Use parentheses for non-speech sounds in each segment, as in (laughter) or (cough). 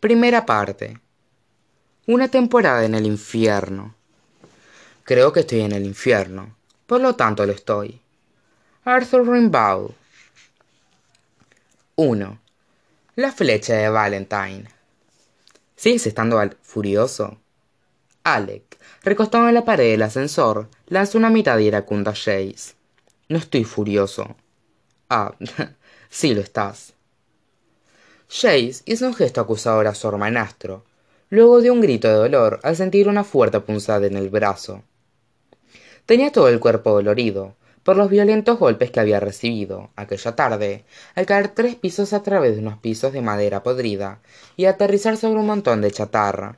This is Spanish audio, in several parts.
Primera parte. Una temporada en el infierno. Creo que estoy en el infierno, por lo tanto lo estoy. Arthur Rimbaud. 1. La flecha de Valentine. ¿Sigues estando furioso? Alec, recostado en la pared del ascensor, lanzó una mitad iracunda a Jace. No estoy furioso. Ah, (laughs) sí lo estás. Jace hizo un gesto acusador a su hermanastro, luego dio un grito de dolor al sentir una fuerte punzada en el brazo. Tenía todo el cuerpo dolorido, por los violentos golpes que había recibido aquella tarde al caer tres pisos a través de unos pisos de madera podrida y aterrizar sobre un montón de chatarra.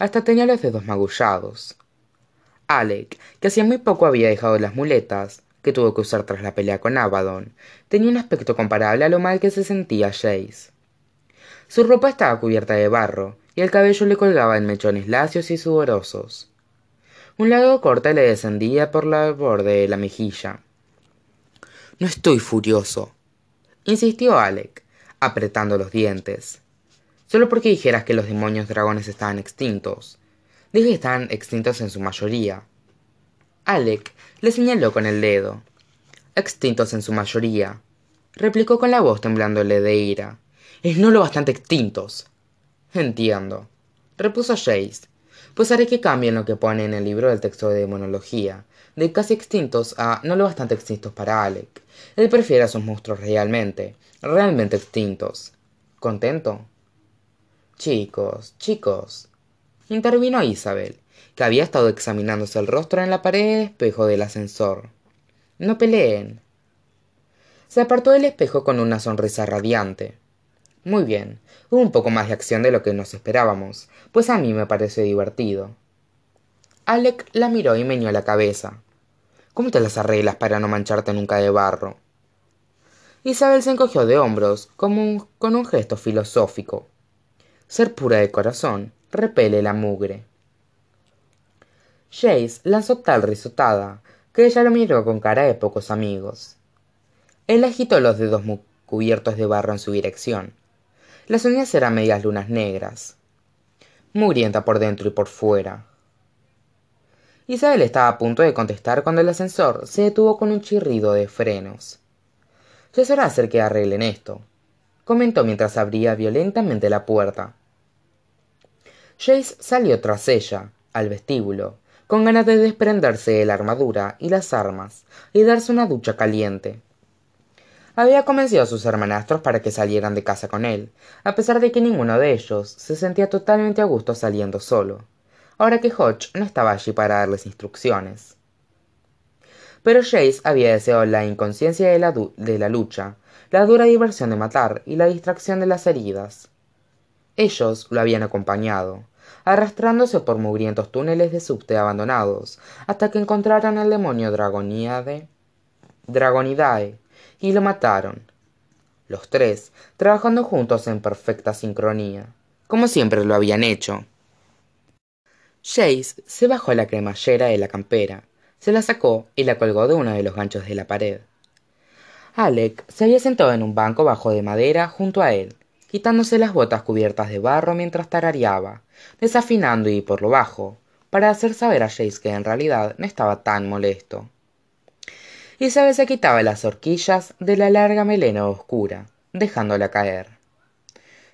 Hasta tenía los dedos magullados. Alec que hacía muy poco había dejado las muletas que tuvo que usar tras la pelea con abaddon tenía un aspecto comparable a lo mal que se sentía Jace su ropa estaba cubierta de barro y el cabello le colgaba en mechones lacios y sudorosos. Un largo corte le descendía por la borde de la mejilla. No estoy furioso insistió alec apretando los dientes. Solo porque dijeras que los demonios dragones estaban extintos. Dije que estaban extintos en su mayoría alec le señaló con el dedo. Extintos en su mayoría replicó con la voz temblándole de ira es no lo bastante extintos entiendo repuso Jace pues haré que cambien lo que pone en el libro del texto de demonología de casi extintos a no lo bastante extintos para Alec. Él prefiere a sus monstruos realmente, realmente extintos. ¿Contento? Chicos, chicos. Intervino Isabel, que había estado examinándose el rostro en la pared espejo del ascensor. No peleen. Se apartó del espejo con una sonrisa radiante. Muy bien, hubo un poco más de acción de lo que nos esperábamos, pues a mí me parece divertido. Alec la miró y meñó la cabeza. ¿Cómo te las arreglas para no mancharte nunca de barro? Isabel se encogió de hombros, con un gesto filosófico ser pura de corazón repele la mugre Jace lanzó tal risotada que ella lo miró con cara de pocos amigos él agitó los dedos cubiertos de barro en su dirección las uñas eran medias lunas negras mugrienta por dentro y por fuera. Isabel estaba a punto de contestar cuando el ascensor se detuvo con un chirrido de frenos. Ya será hacer que arreglen esto comentó mientras abría violentamente la puerta. Jace salió tras ella, al vestíbulo, con ganas de desprenderse de la armadura y las armas y darse una ducha caliente. Había convencido a sus hermanastros para que salieran de casa con él, a pesar de que ninguno de ellos se sentía totalmente a gusto saliendo solo, ahora que Hodge no estaba allí para darles instrucciones. Pero Jace había deseado la inconsciencia de la, de la lucha, la dura diversión de matar y la distracción de las heridas. Ellos lo habían acompañado, arrastrándose por mugrientos túneles de subte abandonados, hasta que encontraron al demonio Dragoniade, Dragonidae, y lo mataron. Los tres, trabajando juntos en perfecta sincronía, como siempre lo habían hecho. Jace se bajó la cremallera de la campera, se la sacó y la colgó de uno de los ganchos de la pared. Alec se había sentado en un banco bajo de madera junto a él, quitándose las botas cubiertas de barro mientras tarareaba, desafinando y por lo bajo, para hacer saber a Jace que en realidad no estaba tan molesto. Isabel se quitaba las horquillas de la larga melena oscura, dejándola caer.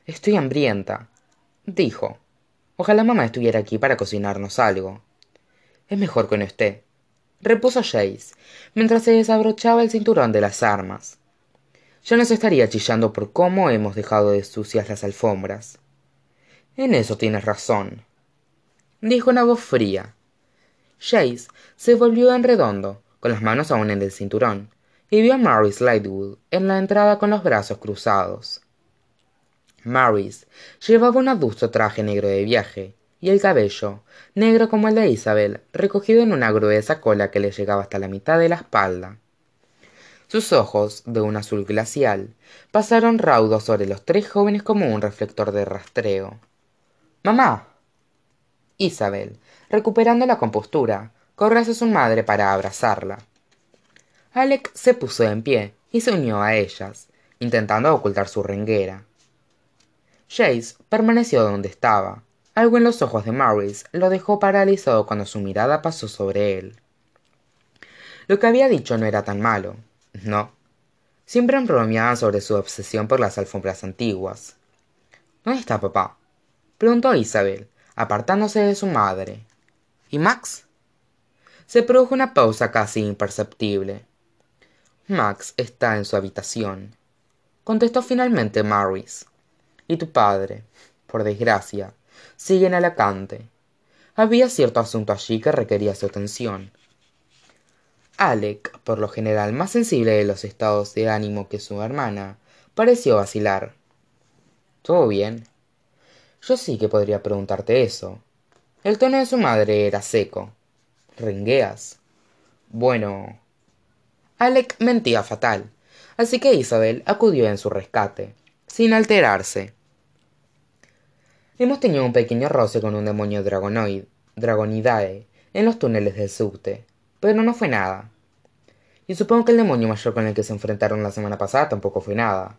Estoy hambrienta, dijo. Ojalá mamá estuviera aquí para cocinarnos algo. Es mejor que no esté, repuso Jace, mientras se desabrochaba el cinturón de las armas ya nos estaría chillando por cómo hemos dejado de sucias las alfombras en eso tienes razón dijo una voz fría Jace se volvió en redondo con las manos aún en el cinturón y vio a Maurice Lightwood en la entrada con los brazos cruzados. Maurice llevaba un adusto traje negro de viaje y el cabello negro como el de Isabel recogido en una gruesa cola que le llegaba hasta la mitad de la espalda. Sus ojos de un azul glacial pasaron raudos sobre los tres jóvenes como un reflector de rastreo. Mamá isabel recuperando la compostura corrió hacia su madre para abrazarla alec se puso en pie y se unió a ellas intentando ocultar su renguera Chase permaneció donde estaba. Algo en los ojos de Maurice lo dejó paralizado cuando su mirada pasó sobre él. Lo que había dicho no era tan malo, no. Siempre bromeaban sobre su obsesión por las alfombras antiguas. ¿Dónde está papá? preguntó Isabel, apartándose de su madre. ¿Y Max? Se produjo una pausa casi imperceptible. Max está en su habitación, contestó finalmente Maurice. Y tu padre, por desgracia, sigue en Alacante. Había cierto asunto allí que requería su atención. Alec, por lo general más sensible de los estados de ánimo que su hermana, pareció vacilar. ¿Todo bien? Yo sí que podría preguntarte eso. El tono de su madre era seco. ¿Rengueas? Bueno. Alec mentía fatal, así que Isabel acudió en su rescate, sin alterarse. Hemos tenido un pequeño roce con un demonio dragonoid, dragonidae, en los túneles del subte, pero no fue nada. Y supongo que el demonio mayor con el que se enfrentaron la semana pasada tampoco fue nada.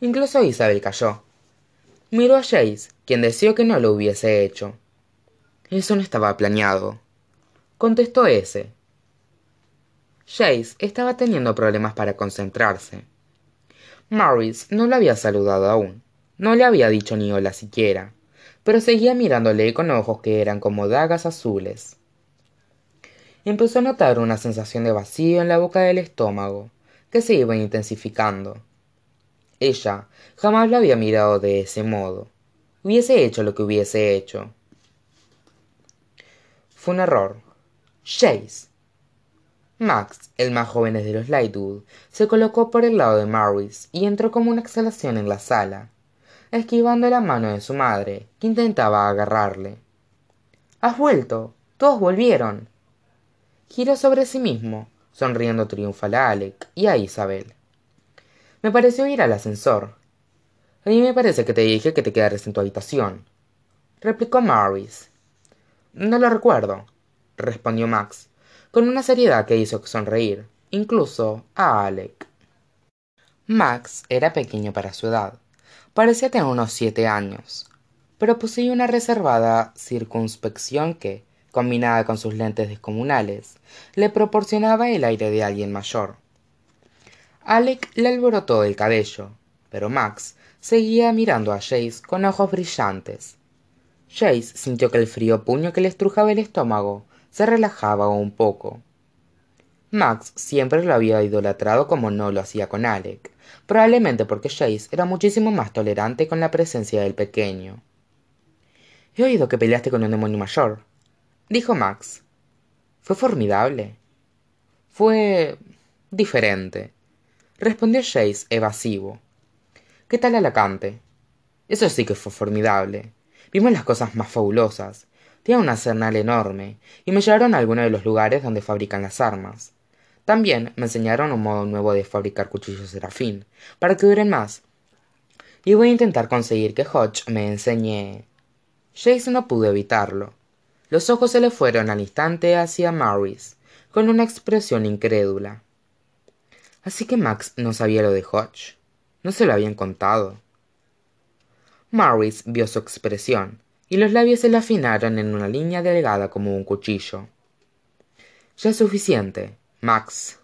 Incluso Isabel cayó, Miró a Jace, quien deseó que no lo hubiese hecho. Eso no estaba planeado. Contestó ese. Jace estaba teniendo problemas para concentrarse. Morris no lo había saludado aún. No le había dicho ni hola siquiera, pero seguía mirándole con ojos que eran como dagas azules. Empezó a notar una sensación de vacío en la boca del estómago, que se iba intensificando. Ella jamás lo había mirado de ese modo. Hubiese hecho lo que hubiese hecho. Fue un error. Chase. Max, el más joven de los Lightwood, se colocó por el lado de Maurice y entró como una exhalación en la sala, esquivando la mano de su madre, que intentaba agarrarle. Has vuelto. Todos volvieron. Giró sobre sí mismo, sonriendo triunfal a Alec y a Isabel. Me pareció ir al ascensor. A mí me parece que te dije que te quedaras en tu habitación, replicó Maurice. No lo recuerdo, respondió Max, con una seriedad que hizo sonreír, incluso a Alec. Max era pequeño para su edad. Parecía tener unos siete años, pero poseía una reservada circunspección que, combinada con sus lentes descomunales, le proporcionaba el aire de alguien mayor. Alec le alborotó el cabello, pero Max seguía mirando a Jace con ojos brillantes. Jace sintió que el frío puño que le estrujaba el estómago se relajaba un poco. Max siempre lo había idolatrado como no lo hacía con Alec, probablemente porque Jace era muchísimo más tolerante con la presencia del pequeño. He oído que peleaste con un demonio mayor, dijo Max. Fue formidable. Fue diferente respondió Jace evasivo. ¿Qué tal Alacante? Eso sí que fue formidable. Vimos las cosas más fabulosas. Tiene un arsenal enorme, y me llevaron a algunos de los lugares donde fabrican las armas. También me enseñaron un modo nuevo de fabricar cuchillos serafín, para que duren más. Y voy a intentar conseguir que Hodge me enseñe. Jace no pudo evitarlo. Los ojos se le fueron al instante hacia Maurice, con una expresión incrédula. Así que Max no sabía lo de Hodge. No se lo habían contado. Maurice vio su expresión, y los labios se le afinaron en una línea delgada como un cuchillo. Ya es suficiente, Max,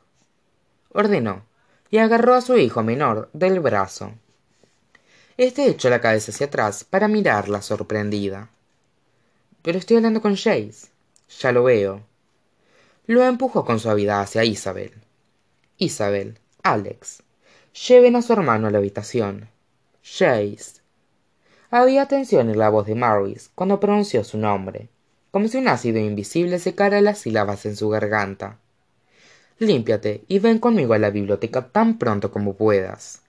ordenó, y agarró a su hijo menor del brazo. Este echó la cabeza hacia atrás para mirarla sorprendida. Pero estoy hablando con Jace. Ya lo veo. Lo empujó con suavidad hacia Isabel. Isabel, Alex, lleven a su hermano a la habitación. Chase. Había tensión en la voz de Maurice cuando pronunció su nombre, como si un ácido invisible secara las sílabas en su garganta. Límpiate y ven conmigo a la biblioteca tan pronto como puedas.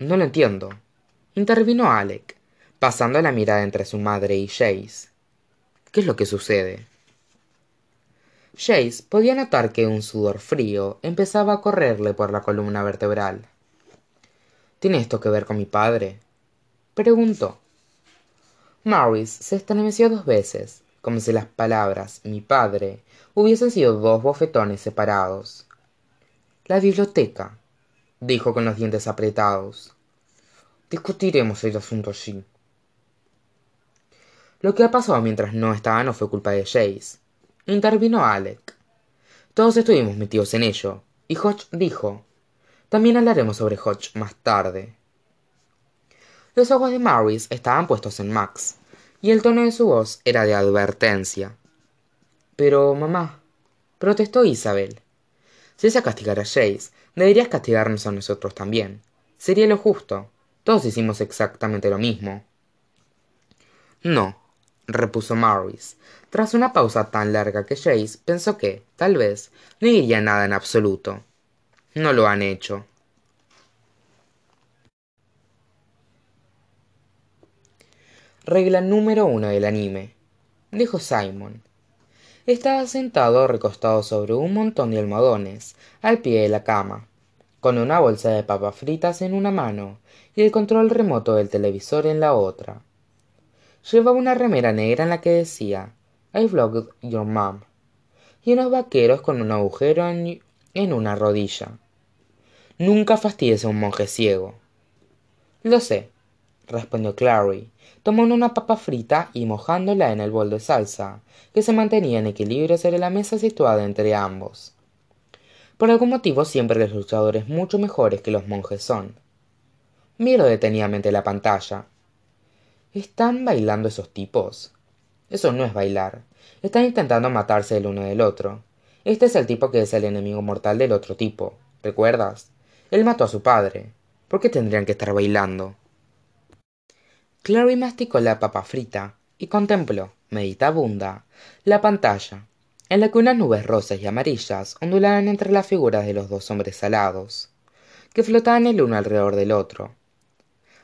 No lo entiendo, intervino Alec, pasando la mirada entre su madre y Chase. ¿Qué es lo que sucede? Jace podía notar que un sudor frío empezaba a correrle por la columna vertebral. ¿Tiene esto que ver con mi padre? Preguntó. Maurice se estremeció dos veces, como si las palabras mi padre hubiesen sido dos bofetones separados. La biblioteca, dijo con los dientes apretados. discutiremos el asunto allí lo que ha pasado mientras no estaba no fue culpa de Jace intervino Alec todos estuvimos metidos en ello y Hodge dijo también hablaremos sobre Hodge más tarde los ojos de Maurice estaban puestos en Max y el tono de su voz era de advertencia. Pero mamá protestó Isabel. Si es a castigar a Jace deberías castigarnos a nosotros también. Sería lo justo. Todos hicimos exactamente lo mismo. No repuso Maurice. Tras una pausa tan larga que Jace pensó que tal vez no diría nada en absoluto. No lo han hecho regla número uno del anime dijo simon. Estaba sentado recostado sobre un montón de almohadones al pie de la cama con una bolsa de papas fritas en una mano y el control remoto del televisor en la otra. Llevaba una remera negra en la que decía I vlogged your mom y unos vaqueros con un agujero en, en una rodilla. Nunca fastidies a un monje ciego lo sé respondió clary tomando una papa frita y mojándola en el bol de salsa que se mantenía en equilibrio sobre la mesa situada entre ambos. Por algún motivo siempre los luchadores mucho mejores que los monjes son. Miro detenidamente la pantalla. Están bailando esos tipos eso no es bailar. Están intentando matarse el uno del otro. Este es el tipo que es el enemigo mortal del otro tipo. Recuerdas él mató a su padre. Por qué tendrían que estar bailando clary masticó la papa frita y contempló meditabunda la pantalla en la que unas nubes rosas y amarillas ondulaban entre las figuras de los dos hombres alados que flotaban el uno alrededor del otro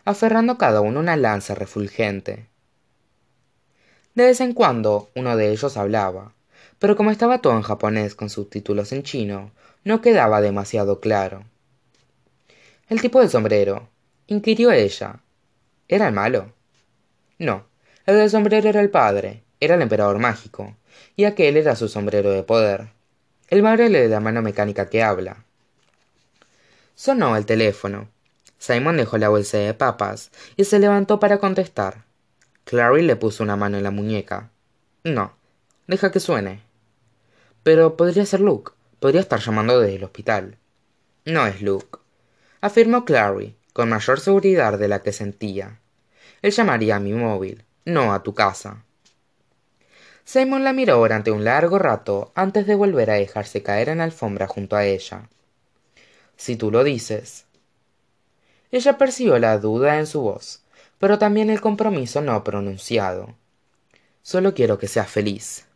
aferrando cada uno una lanza refulgente. De vez en cuando uno de ellos hablaba pero como estaba todo en japonés con subtítulos en chino no quedaba demasiado claro. El tipo del sombrero inquirió ella era el malo no. El del sombrero era el padre. Era el emperador mágico. Y aquel era su sombrero de poder. El madre de la mano mecánica que habla. Sonó el teléfono. Simon dejó la bolsa de papas y se levantó para contestar. Clary le puso una mano en la muñeca. No. Deja que suene. Pero podría ser luke. Podría estar llamando desde el hospital. No es luke. Afirmó clary con mayor seguridad de la que sentía. Él llamaría a mi móvil no a tu casa. Simon la miró durante un largo rato antes de volver a dejarse caer en la alfombra junto a ella. Si tú lo dices. Ella percibió la duda en su voz pero también el compromiso no pronunciado. Solo quiero que seas feliz.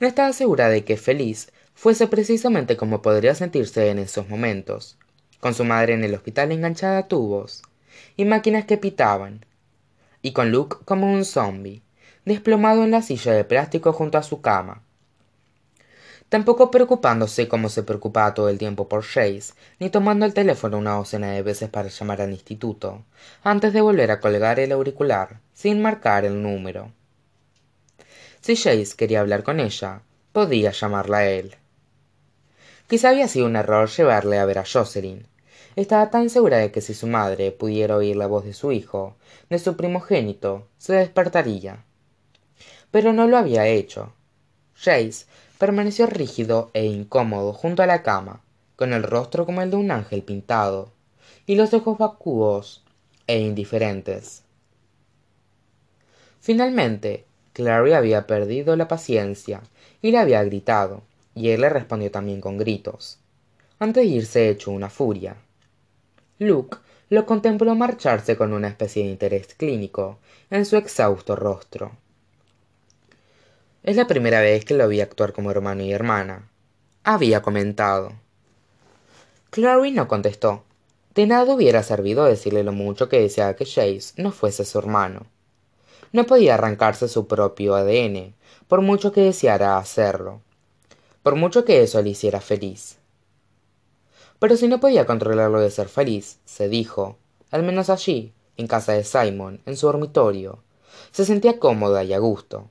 No estaba segura de que feliz fuese precisamente como podría sentirse en esos momentos con su madre en el hospital enganchada a tubos y máquinas que pitaban y con luke como un zombi desplomado en la silla de plástico junto a su cama tampoco preocupándose como se preocupaba todo el tiempo por Jace, ni tomando el teléfono una docena de veces para llamar al instituto, antes de volver a colgar el auricular, sin marcar el número. Si Jace quería hablar con ella, podía llamarla a él. Quizá había sido un error llevarle a ver a Jocelyn, estaba tan segura de que si su madre pudiera oír la voz de su hijo, de su primogénito, se despertaría. Pero no lo había hecho. Jace permaneció rígido e incómodo junto a la cama, con el rostro como el de un ángel pintado, y los ojos vacuos e indiferentes. Finalmente, Clary había perdido la paciencia y le había gritado, y él le respondió también con gritos, antes de irse hecho una furia. Luke lo contempló marcharse con una especie de interés clínico en su exhausto rostro. Es la primera vez que lo vi actuar como hermano y hermana, había comentado. Clary no contestó. De nada hubiera servido decirle lo mucho que deseaba que Jace no fuese su hermano. No podía arrancarse su propio ADN, por mucho que deseara hacerlo, por mucho que eso le hiciera feliz pero si no podía controlarlo de ser feliz, se dijo, al menos allí, en casa de Simon, en su dormitorio, se sentía cómoda y a gusto.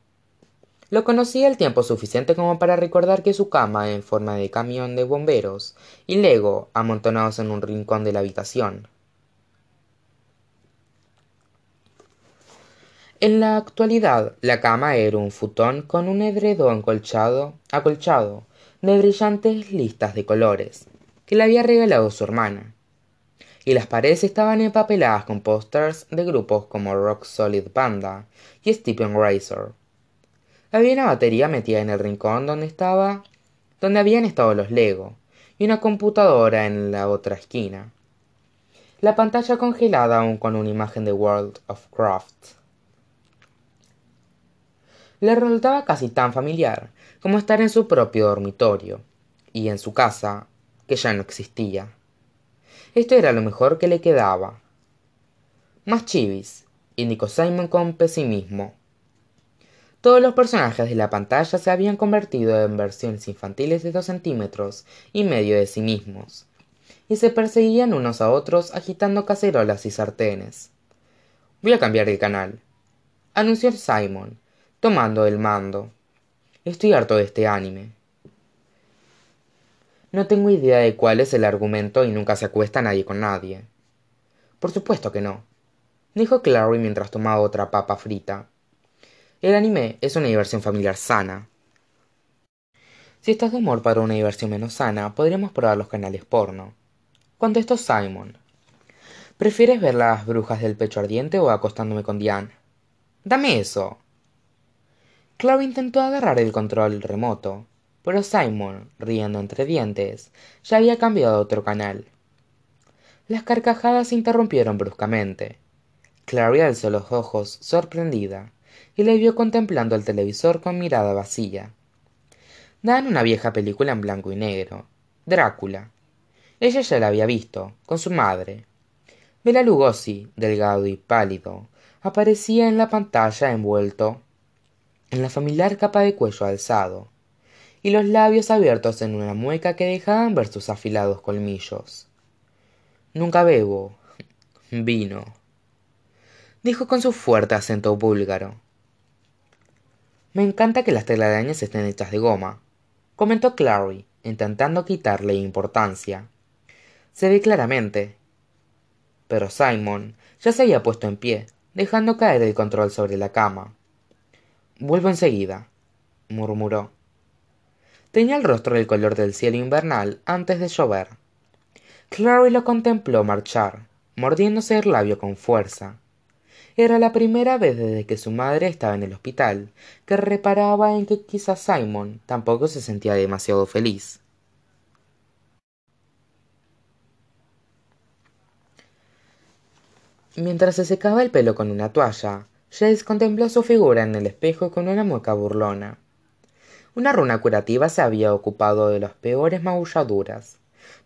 Lo conocía el tiempo suficiente como para recordar que su cama era en forma de camión de bomberos y Lego amontonados en un rincón de la habitación. En la actualidad, la cama era un futón con un edredón colchado, acolchado de brillantes listas de colores, que le había regalado su hermana. Y las paredes estaban empapeladas con pósters de grupos como Rock Solid Panda y Stephen Razor. Había una batería metida en el rincón donde estaba donde habían estado los Lego, y una computadora en la otra esquina. La pantalla congelada aún con una imagen de World of Craft le resultaba casi tan familiar como estar en su propio dormitorio y en su casa que ya no existía esto era lo mejor que le quedaba más chivis indicó simon con pesimismo todos los personajes de la pantalla se habían convertido en versiones infantiles de dos centímetros y medio de sí mismos y se perseguían unos a otros agitando cacerolas y sartenes voy a cambiar el canal anunció simon tomando el mando. Estoy harto de este anime. No tengo idea de cuál es el argumento y nunca se acuesta nadie con nadie. Por supuesto que no, dijo Clary mientras tomaba otra papa frita. El anime es una diversión familiar sana. Si estás de humor para una diversión menos sana, podríamos probar los canales porno. Contestó Simon. ¿Prefieres ver las brujas del pecho ardiente o acostándome con Diane? Dame eso. Clary intentó agarrar el control remoto, pero Simon, riendo entre dientes, ya había cambiado a otro canal. Las carcajadas se interrumpieron bruscamente. Clary alzó los ojos, sorprendida, y le vio contemplando el televisor con mirada vacía. Dan una vieja película en blanco y negro, Drácula. Ella ya la había visto, con su madre. Bela Lugosi, delgado y pálido, aparecía en la pantalla envuelto en la familiar capa de cuello alzado, y los labios abiertos en una mueca que dejaban ver sus afilados colmillos. Nunca bebo vino, dijo con su fuerte acento búlgaro. Me encanta que las telarañas estén hechas de goma, comentó Clary, intentando quitarle importancia. Se ve claramente. Pero Simon ya se había puesto en pie, dejando caer el control sobre la cama. Vuelvo enseguida, murmuró. Tenía el rostro del color del cielo invernal antes de llover. Clary lo contempló marchar, mordiéndose el labio con fuerza. Era la primera vez desde que su madre estaba en el hospital que reparaba en que quizá Simon tampoco se sentía demasiado feliz. Mientras se secaba el pelo con una toalla, Jace contempló su figura en el espejo con una mueca burlona. Una runa curativa se había ocupado de las peores magulladuras,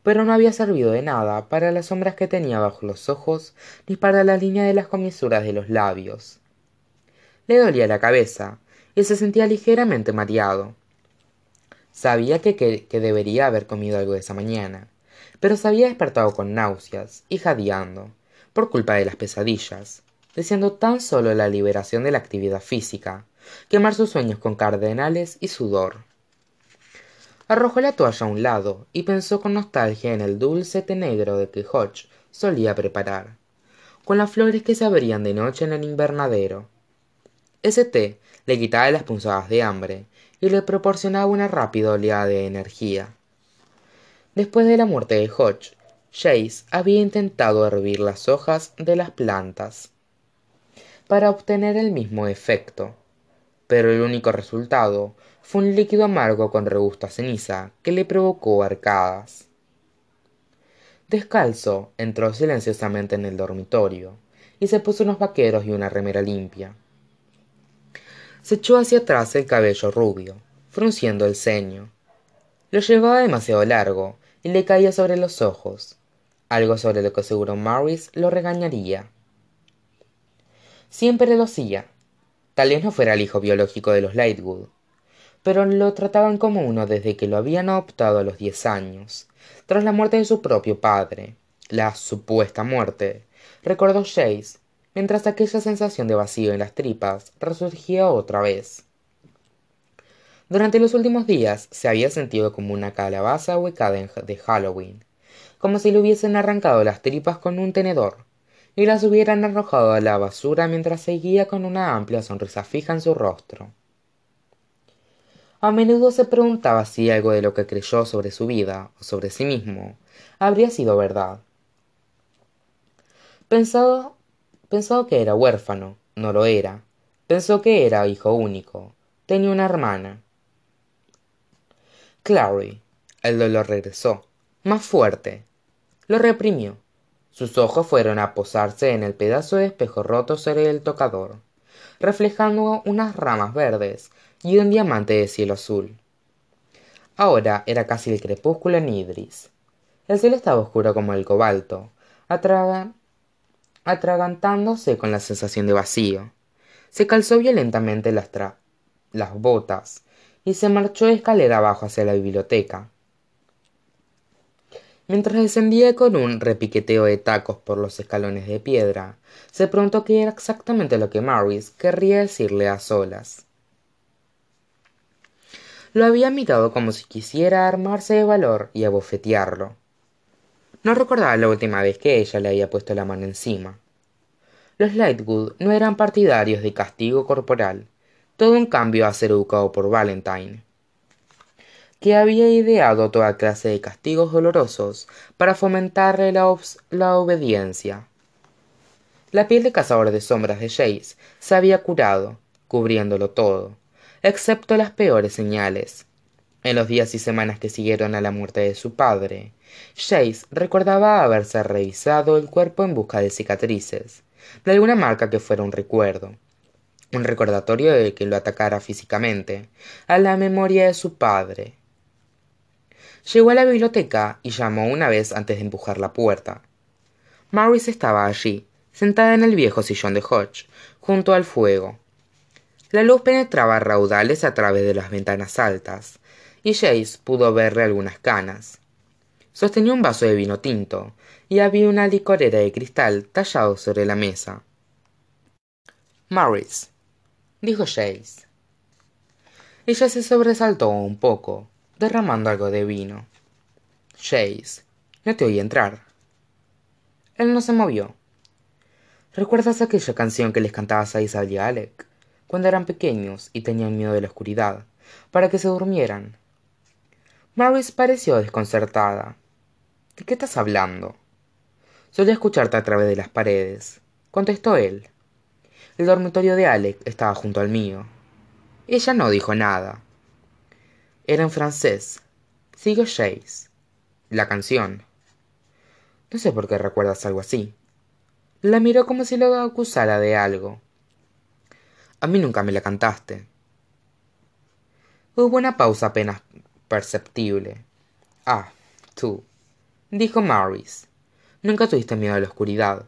pero no había servido de nada para las sombras que tenía bajo los ojos ni para la línea de las comisuras de los labios. Le dolía la cabeza y se sentía ligeramente mareado. Sabía que, que debería haber comido algo esa mañana, pero se había despertado con náuseas y jadeando, por culpa de las pesadillas deseando tan solo la liberación de la actividad física, quemar sus sueños con cardenales y sudor. Arrojó la toalla a un lado y pensó con nostalgia en el dulce té negro de que Hodge solía preparar, con las flores que se abrían de noche en el invernadero. Ese té le quitaba las punzadas de hambre y le proporcionaba una rápida oleada de energía. Después de la muerte de Hodge, Chase había intentado hervir las hojas de las plantas para obtener el mismo efecto pero el único resultado fue un líquido amargo con regusto ceniza que le provocó arcadas descalzo entró silenciosamente en el dormitorio y se puso unos vaqueros y una remera limpia. Se echó hacia atrás el cabello rubio frunciendo el ceño. Lo llevaba demasiado largo y le caía sobre los ojos algo sobre lo que seguro Maurice lo regañaría. Siempre lo hacía tal vez no fuera el hijo biológico de los lightwood pero lo trataban como uno desde que lo habían adoptado a los diez años tras la muerte de su propio padre. La supuesta muerte recordó Chase mientras aquella sensación de vacío en las tripas resurgía otra vez. Durante los últimos días se había sentido como una calabaza huecada de Halloween, como si le hubiesen arrancado las tripas con un tenedor, y las hubieran arrojado a la basura mientras seguía con una amplia sonrisa fija en su rostro. A menudo se preguntaba si algo de lo que creyó sobre su vida o sobre sí mismo habría sido verdad. Pensó, pensó que era huérfano no lo era. Pensó que era hijo único tenía una hermana. Clary el dolor regresó más fuerte lo reprimió sus ojos fueron a posarse en el pedazo de espejo roto sobre el tocador reflejando unas ramas verdes y un diamante de cielo azul. Ahora era casi el crepúsculo en idris. El cielo estaba oscuro como el cobalto atragantándose con la sensación de vacío. Se calzó violentamente las, las botas y se marchó escalera abajo hacia la biblioteca mientras descendía con un repiqueteo de tacos por los escalones de piedra se preguntó qué era exactamente lo que Maurice querría decirle a solas. Lo había mirado como si quisiera armarse de valor y abofetearlo. No recordaba la última vez que ella le había puesto la mano encima. Los lightwood no eran partidarios de castigo corporal. Todo en cambio a ser educado por valentine que había ideado toda clase de castigos dolorosos para fomentarle la, obediencia. La piel de cazador de sombras de Jace se había curado cubriéndolo todo excepto las peores señales. En los días y semanas que siguieron a la muerte de su padre Jace recordaba haberse revisado el cuerpo en busca de cicatrices de alguna marca que fuera un recuerdo un recordatorio de que lo atacara físicamente a la memoria de su padre llegó a la biblioteca y llamó una vez antes de empujar la puerta. Maurice estaba allí sentada en el viejo sillón de Hodge junto al fuego. La luz penetraba raudales a través de las ventanas altas y Jace pudo verle algunas canas. Sostenía un vaso de vino tinto y había una licorera de cristal tallado sobre la mesa. Maurice dijo Jace ella se sobresaltó un poco derramando algo de vino. Jace no te oí entrar. Él no se movió. Recuerdas aquella canción que les cantabas a Isabel y a alec cuando eran pequeños y tenían miedo de la oscuridad para que se durmieran. Maurice pareció desconcertada. De qué estás hablando solía escucharte a través de las paredes contestó él. El dormitorio de alec estaba junto al mío. Ella no dijo nada era en francés. Siguió Jace la canción. No sé por qué recuerdas algo así. La miró como si lo acusara de algo. A mí nunca me la cantaste. Hubo una pausa apenas perceptible. Ah tú. Dijo Maurice. Nunca tuviste miedo a la oscuridad.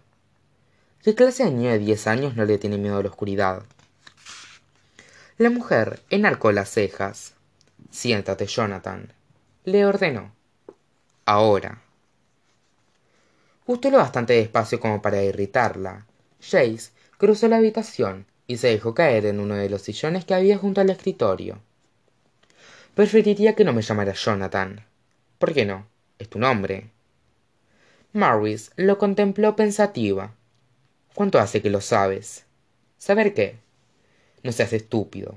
Qué clase de niño de diez años no le tiene miedo a la oscuridad. La mujer enarcó las cejas siéntate jonathan. Le ordenó ahora. Justo lo bastante despacio como para irritarla. Jace cruzó la habitación y se dejó caer en uno de los sillones que había junto al escritorio. Preferiría que no me llamara jonathan. Por qué no es tu nombre. Maurice lo contempló pensativa. Cuánto hace que lo sabes saber qué no seas estúpido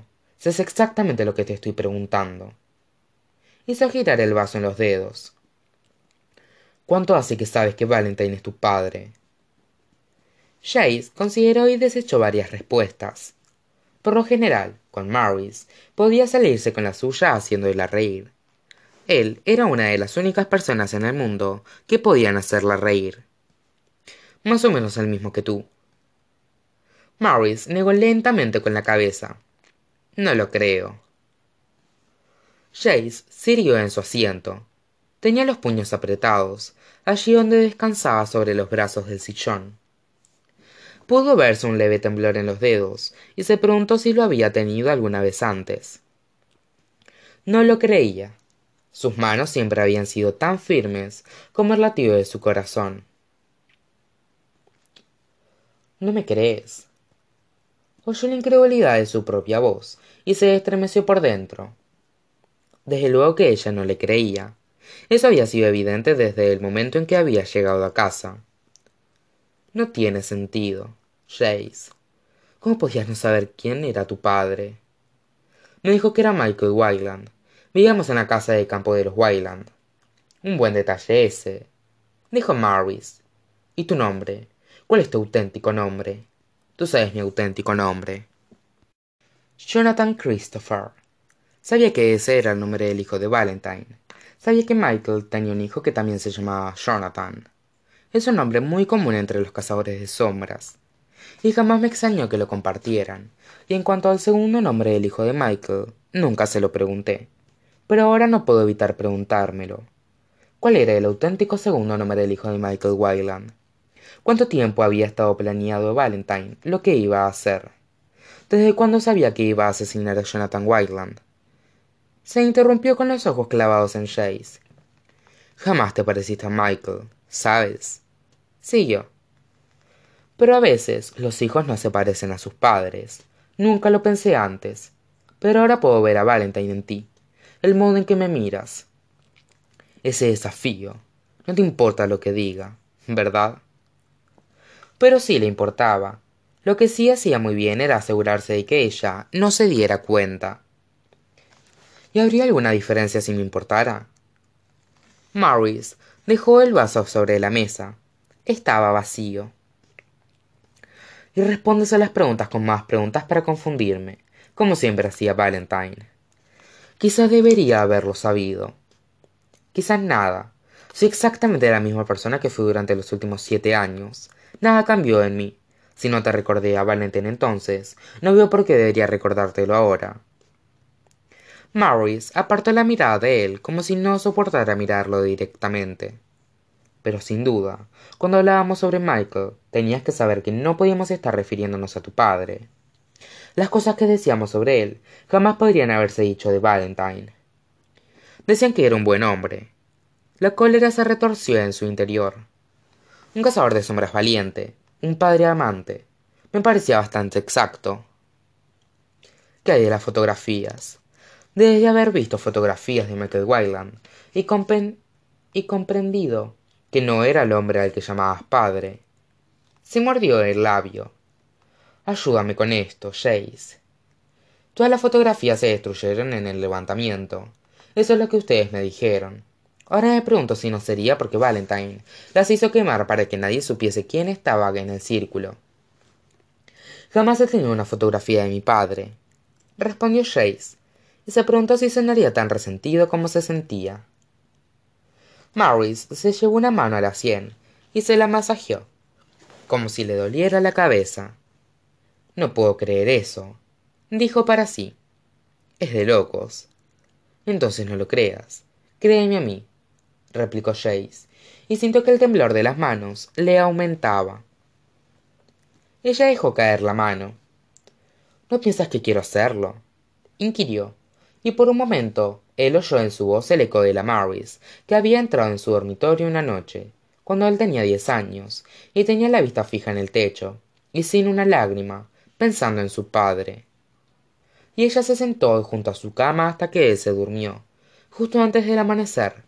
es exactamente lo que te estoy preguntando. Hizo girar el vaso en los dedos. Cuánto hace que sabes que valentine es tu padre Jace consideró y desechó varias respuestas. Por lo general con Maurice podía salirse con la suya haciéndola reír. Él era una de las únicas personas en el mundo que podían hacerla reír. Más o menos el mismo que tú. Maurice negó lentamente con la cabeza no lo creo. Jace siguió en su asiento. Tenía los puños apretados allí donde descansaba sobre los brazos del sillón. Pudo verse un leve temblor en los dedos y se preguntó si lo había tenido alguna vez antes. No lo creía. Sus manos siempre habían sido tan firmes como el latido de su corazón. No me crees oyó la incredulidad de su propia voz y se estremeció por dentro. Desde luego que ella no le creía. Eso había sido evidente desde el momento en que había llegado a casa. No tiene sentido jace. Cómo podías no saber quién era tu padre me dijo que era michael Wyland. vivíamos en la casa de campo de los Wyland. un buen detalle ese. Dijo Maurice. Y tu nombre cuál es tu auténtico nombre tú sabes mi auténtico nombre. Jonathan christopher. Sabía que ese era el nombre del hijo de valentine. Sabía que michael tenía un hijo que también se llamaba jonathan. Es un nombre muy común entre los cazadores de sombras. Y jamás me extrañó que lo compartieran. Y en cuanto al segundo nombre del hijo de michael nunca se lo pregunté. Pero ahora no puedo evitar preguntármelo. Cuál era el auténtico segundo nombre del hijo de michael Wyland? Cuánto tiempo había estado planeado valentine lo que iba a hacer. Desde cuándo sabía que iba a asesinar a jonathan Wyland? se interrumpió con los ojos clavados en Chase. jamás te pareciste a michael sabes siguió. Pero a veces los hijos no se parecen a sus padres. Nunca lo pensé antes. Pero ahora puedo ver a valentine en ti. El modo en que me miras. Ese desafío. No te importa lo que diga verdad pero sí le importaba. Lo que sí hacía muy bien era asegurarse de que ella no se diera cuenta. Y habría alguna diferencia si me importara Maurice dejó el vaso sobre la mesa. Estaba vacío. Y respondes a las preguntas con más preguntas para confundirme como siempre hacía valentine. Quizás debería haberlo sabido. Quizás nada. Soy exactamente la misma persona que fui durante los últimos siete años nada cambió en mí. Si no te recordé a valentine entonces no veo por qué debería recordártelo ahora. Maurice apartó la mirada de él como si no soportara mirarlo directamente. Pero sin duda cuando hablábamos sobre michael tenías que saber que no podíamos estar refiriéndonos a tu padre. Las cosas que decíamos sobre él jamás podrían haberse dicho de valentine. Decían que era un buen hombre. La cólera se retorció en su interior un cazador de sombras valiente un padre amante. Me parecía bastante exacto. Qué hay de las fotografías desde haber visto fotografías de michael Wyland y, y comprendido que no era el hombre al que llamabas padre. Se mordió el labio. Ayúdame con esto Jace. Todas las fotografías se destruyeron en el levantamiento. Eso es lo que ustedes me dijeron ahora me pregunto si no sería porque valentine las hizo quemar para que nadie supiese quién estaba en el círculo. Jamás he tenido una fotografía de mi padre respondió Jace y se preguntó si sonaría tan resentido como se sentía. Maurice se llevó una mano a la sien y se la masajeó como si le doliera la cabeza. No puedo creer eso dijo para sí. Es de locos. Entonces no lo creas créeme a mí replicó Jace y sintió que el temblor de las manos le aumentaba ella dejó caer la mano no piensas que quiero hacerlo inquirió y por un momento él oyó en su voz el eco de la Maurice, que había entrado en su dormitorio una noche, cuando él tenía diez años, y tenía la vista fija en el techo, y sin una lágrima, pensando en su padre. Y ella se sentó junto a su cama hasta que él se durmió, justo antes del amanecer.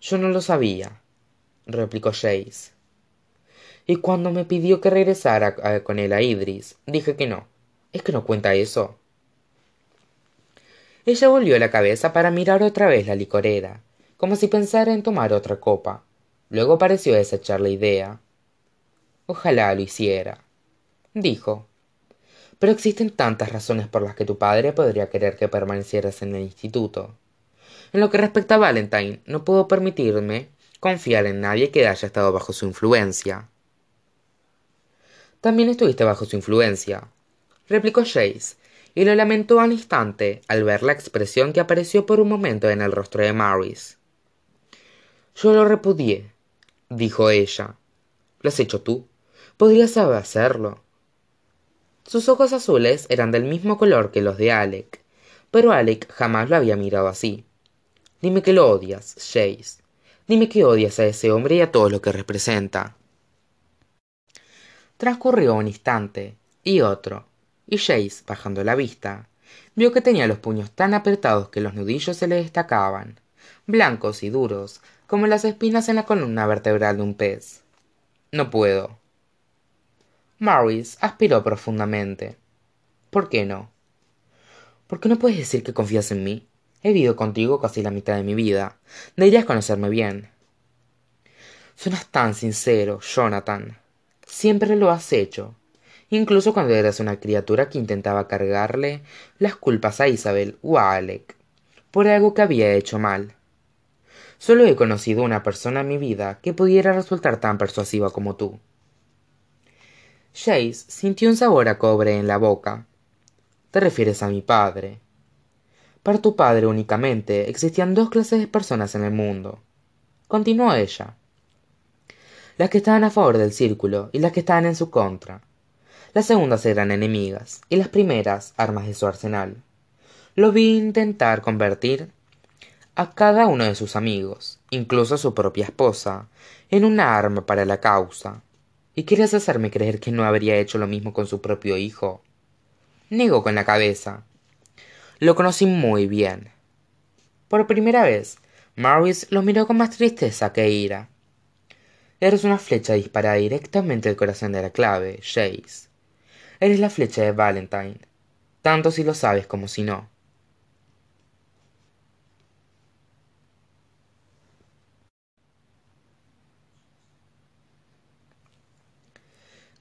Yo no lo sabía, replicó Jace. Y cuando me pidió que regresara con él a Idris, dije que no. ¿Es que no cuenta eso? ella volvió la cabeza para mirar otra vez la licorera como si pensara en tomar otra copa luego pareció desechar la idea ojalá lo hiciera dijo pero existen tantas razones por las que tu padre podría querer que permanecieras en el instituto en lo que respecta a valentine no puedo permitirme confiar en nadie que haya estado bajo su influencia también estuviste bajo su influencia replicó Chase y lo lamentó al instante al ver la expresión que apareció por un momento en el rostro de Maurice. Yo lo repudié, dijo ella. ¿Lo has hecho tú? Podrías saber hacerlo. Sus ojos azules eran del mismo color que los de Alec, pero Alec jamás lo había mirado así. Dime que lo odias, Jace. Dime que odias a ese hombre y a todo lo que representa. Transcurrió un instante, y otro, y Jace, bajando la vista, vio que tenía los puños tan apretados que los nudillos se le destacaban, blancos y duros, como las espinas en la columna vertebral de un pez. No puedo. Maurice aspiró profundamente. ¿Por qué no? ¿Por qué no puedes decir que confías en mí? He vivido contigo casi la mitad de mi vida. Deberías conocerme bien. Suenas tan sincero, Jonathan. Siempre lo has hecho. Incluso cuando eras una criatura que intentaba cargarle las culpas a Isabel o a Alec por algo que había hecho mal. Solo he conocido una persona en mi vida que pudiera resultar tan persuasiva como tú. Chase sintió un sabor a cobre en la boca te refieres a mi padre. Para tu padre únicamente existían dos clases de personas en el mundo. Continuó ella. Las que estaban a favor del círculo y las que estaban en su contra. Las segundas eran enemigas y las primeras armas de su arsenal. Lo vi intentar convertir a cada uno de sus amigos, incluso a su propia esposa, en una arma para la causa. ¿Y quieres hacerme creer que no habría hecho lo mismo con su propio hijo? negó con la cabeza. Lo conocí muy bien. Por primera vez, Maurice lo miró con más tristeza que ira. Eres una flecha disparada directamente al corazón de la clave, Chase. Eres la flecha de Valentine, tanto si lo sabes como si no.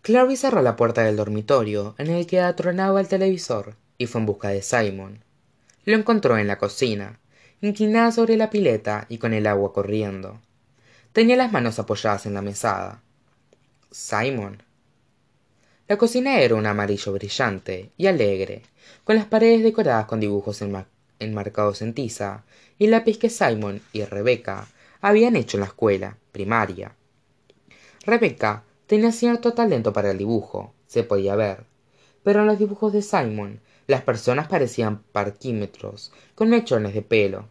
Clary cerró la puerta del dormitorio en el que atronaba el televisor y fue en busca de Simon. Lo encontró en la cocina, inclinada sobre la pileta y con el agua corriendo. Tenía las manos apoyadas en la mesada. Simon. La cocina era un amarillo brillante y alegre, con las paredes decoradas con dibujos enmarcados en tiza y lápiz que Simon y Rebecca habían hecho en la escuela primaria. Rebecca Tenía cierto talento para el dibujo, se podía ver, pero en los dibujos de Simon las personas parecían parquímetros con mechones de pelo.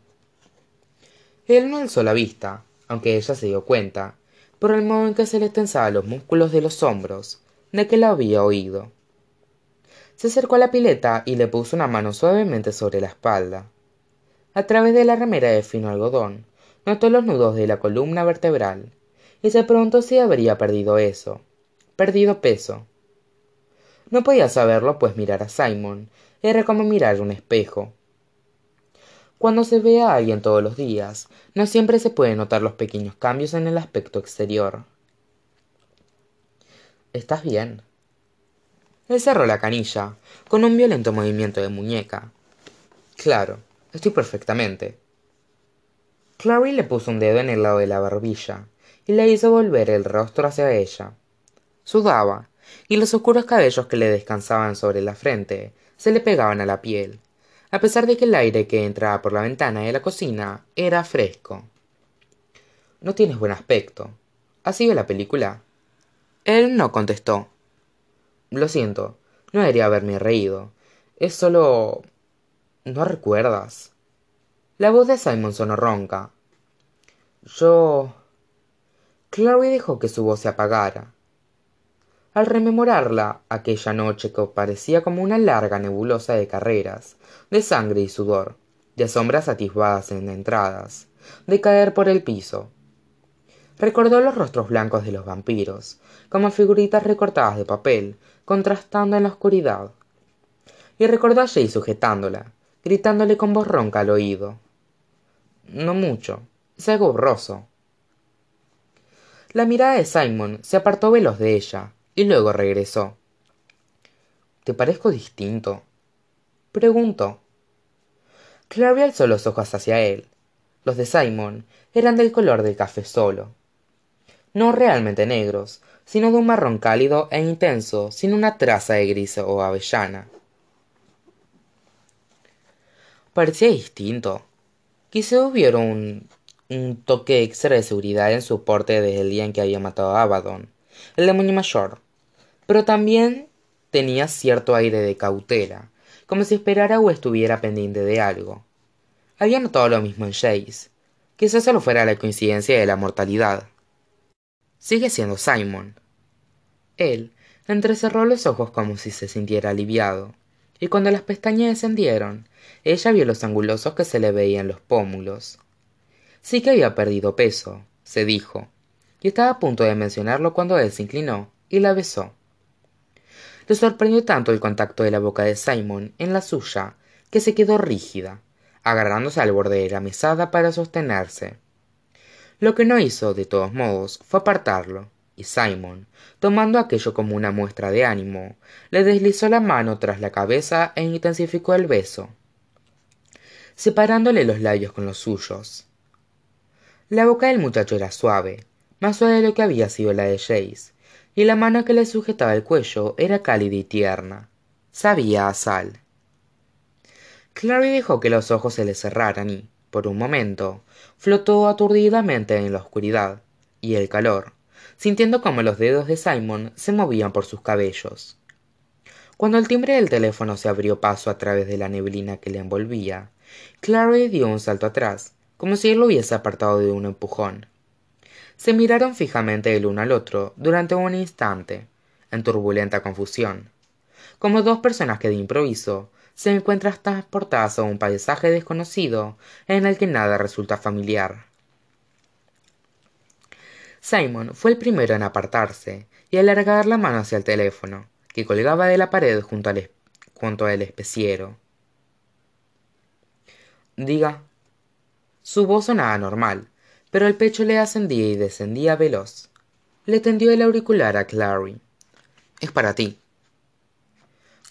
Él no alzó la vista, aunque ella se dio cuenta, por el modo en que se le tensaban los músculos de los hombros, de que la había oído. Se acercó a la pileta y le puso una mano suavemente sobre la espalda. A través de la remera de fino algodón, notó los nudos de la columna vertebral y se preguntó si habría perdido eso, perdido peso. No podía saberlo, pues mirar a Simon era como mirar un espejo. Cuando se ve a alguien todos los días, no siempre se pueden notar los pequeños cambios en el aspecto exterior. ¿Estás bien? Él cerró la canilla, con un violento movimiento de muñeca. Claro, estoy perfectamente. Clary le puso un dedo en el lado de la barbilla, y le hizo volver el rostro hacia ella. Sudaba, y los oscuros cabellos que le descansaban sobre la frente se le pegaban a la piel, a pesar de que el aire que entraba por la ventana de la cocina era fresco. No tienes buen aspecto. ¿Has sido la película? Él no contestó. Lo siento, no debería haberme reído. Es solo... ¿No recuerdas? La voz de Simon sonó ronca. Yo... Clary dejó que su voz se apagara. Al rememorarla aquella noche que parecía como una larga nebulosa de carreras, de sangre y sudor, de sombras atisbadas en entradas, de caer por el piso. Recordó los rostros blancos de los vampiros, como figuritas recortadas de papel, contrastando en la oscuridad. Y recordó a Jay sujetándola, gritándole con voz ronca al oído. No mucho, es algo borroso, la mirada de Simon se apartó veloz de ella y luego regresó. ¿Te parezco distinto? preguntó. Clary alzó los ojos hacia él. Los de Simon eran del color del café solo. No realmente negros, sino de un marrón cálido e intenso, sin una traza de gris o avellana. Parecía distinto. Quizá hubiera un un toque extra de seguridad en su porte desde el día en que había matado a Abaddon, el demonio mayor, pero también tenía cierto aire de cautela, como si esperara o estuviera pendiente de algo. Había notado lo mismo en Chase. Quizás solo fuera la coincidencia de la mortalidad. Sigue siendo Simon. Él entrecerró los ojos como si se sintiera aliviado, y cuando las pestañas descendieron, ella vio los angulosos que se le veían los pómulos sí que había perdido peso se dijo y estaba a punto de mencionarlo cuando él se inclinó y la besó. Le sorprendió tanto el contacto de la boca de Simon en la suya que se quedó rígida, agarrándose al borde de la mesada para sostenerse. Lo que no hizo, de todos modos, fue apartarlo, y Simon, tomando aquello como una muestra de ánimo, le deslizó la mano tras la cabeza e intensificó el beso, separándole los labios con los suyos. La boca del muchacho era suave, más suave de lo que había sido la de Jace, y la mano que le sujetaba el cuello era cálida y tierna. Sabía a sal. Clary dejó que los ojos se le cerraran y, por un momento, flotó aturdidamente en la oscuridad y el calor, sintiendo como los dedos de Simon se movían por sus cabellos. Cuando el timbre del teléfono se abrió paso a través de la neblina que le envolvía, Clary dio un salto atrás, como si él lo hubiese apartado de un empujón se miraron fijamente el uno al otro durante un instante en turbulenta confusión. Como dos personas que de improviso se encuentran transportadas a un paisaje desconocido en el que nada resulta familiar. Simon fue el primero en apartarse y alargar la mano hacia el teléfono que colgaba de la pared junto al, junto al especiero. Diga su voz sonaba normal pero el pecho le ascendía y descendía veloz. Le tendió el auricular a clary. Es para ti.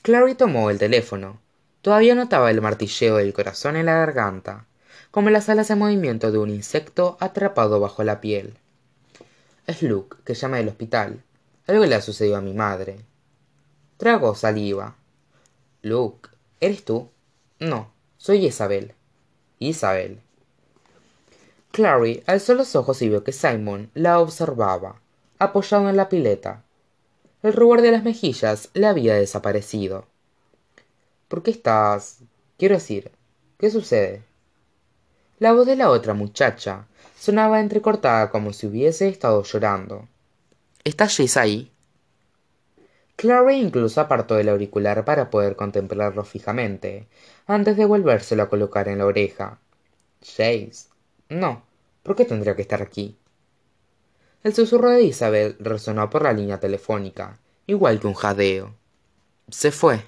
Clary tomó el teléfono. Todavía notaba el martilleo del corazón en la garganta como las alas en movimiento de un insecto atrapado bajo la piel. Es luke que llama del hospital. Algo le ha sucedido a mi madre. Tragó saliva. Luke eres tú no soy isabel. Isabel clary alzó los ojos y vio que simon la observaba apoyado en la pileta. El rubor de las mejillas le había desaparecido. Por qué estás quiero decir qué sucede la voz de la otra muchacha sonaba entrecortada como si hubiese estado llorando. Está Jace ahí clary incluso apartó el auricular para poder contemplarlo fijamente antes de volvérselo a colocar en la oreja. Jace no por qué tendría que estar aquí el susurro de isabel resonó por la línea telefónica igual que un jadeo. Se fue